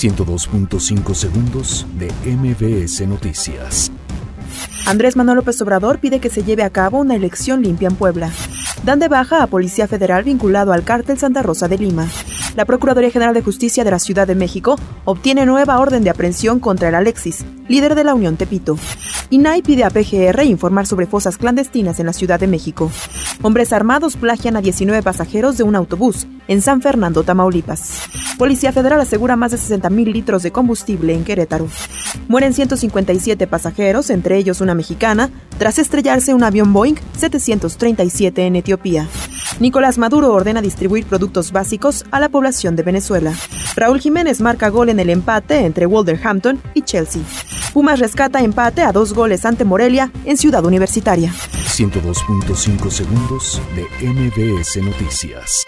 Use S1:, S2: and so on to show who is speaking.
S1: 102.5 segundos de MBS Noticias.
S2: Andrés Manuel López Obrador pide que se lleve a cabo una elección limpia en Puebla. Dan de baja a Policía Federal vinculado al cártel Santa Rosa de Lima. La Procuraduría General de Justicia de la Ciudad de México obtiene nueva orden de aprehensión contra el Alexis, líder de la Unión Tepito. INAI pide a PGR informar sobre fosas clandestinas en la Ciudad de México. Hombres armados plagian a 19 pasajeros de un autobús en San Fernando, Tamaulipas. Policía Federal asegura más de 60 mil litros de combustible en Querétaro. Mueren 157 pasajeros, entre ellos una mexicana, tras estrellarse un avión Boeing 737 en Etiopía. Nicolás Maduro ordena distribuir productos básicos a la población de Venezuela. Raúl Jiménez marca gol en el empate entre Wolverhampton y Chelsea. Pumas rescata empate a dos goles ante Morelia en Ciudad Universitaria.
S1: 102.5 segundos de MBS Noticias.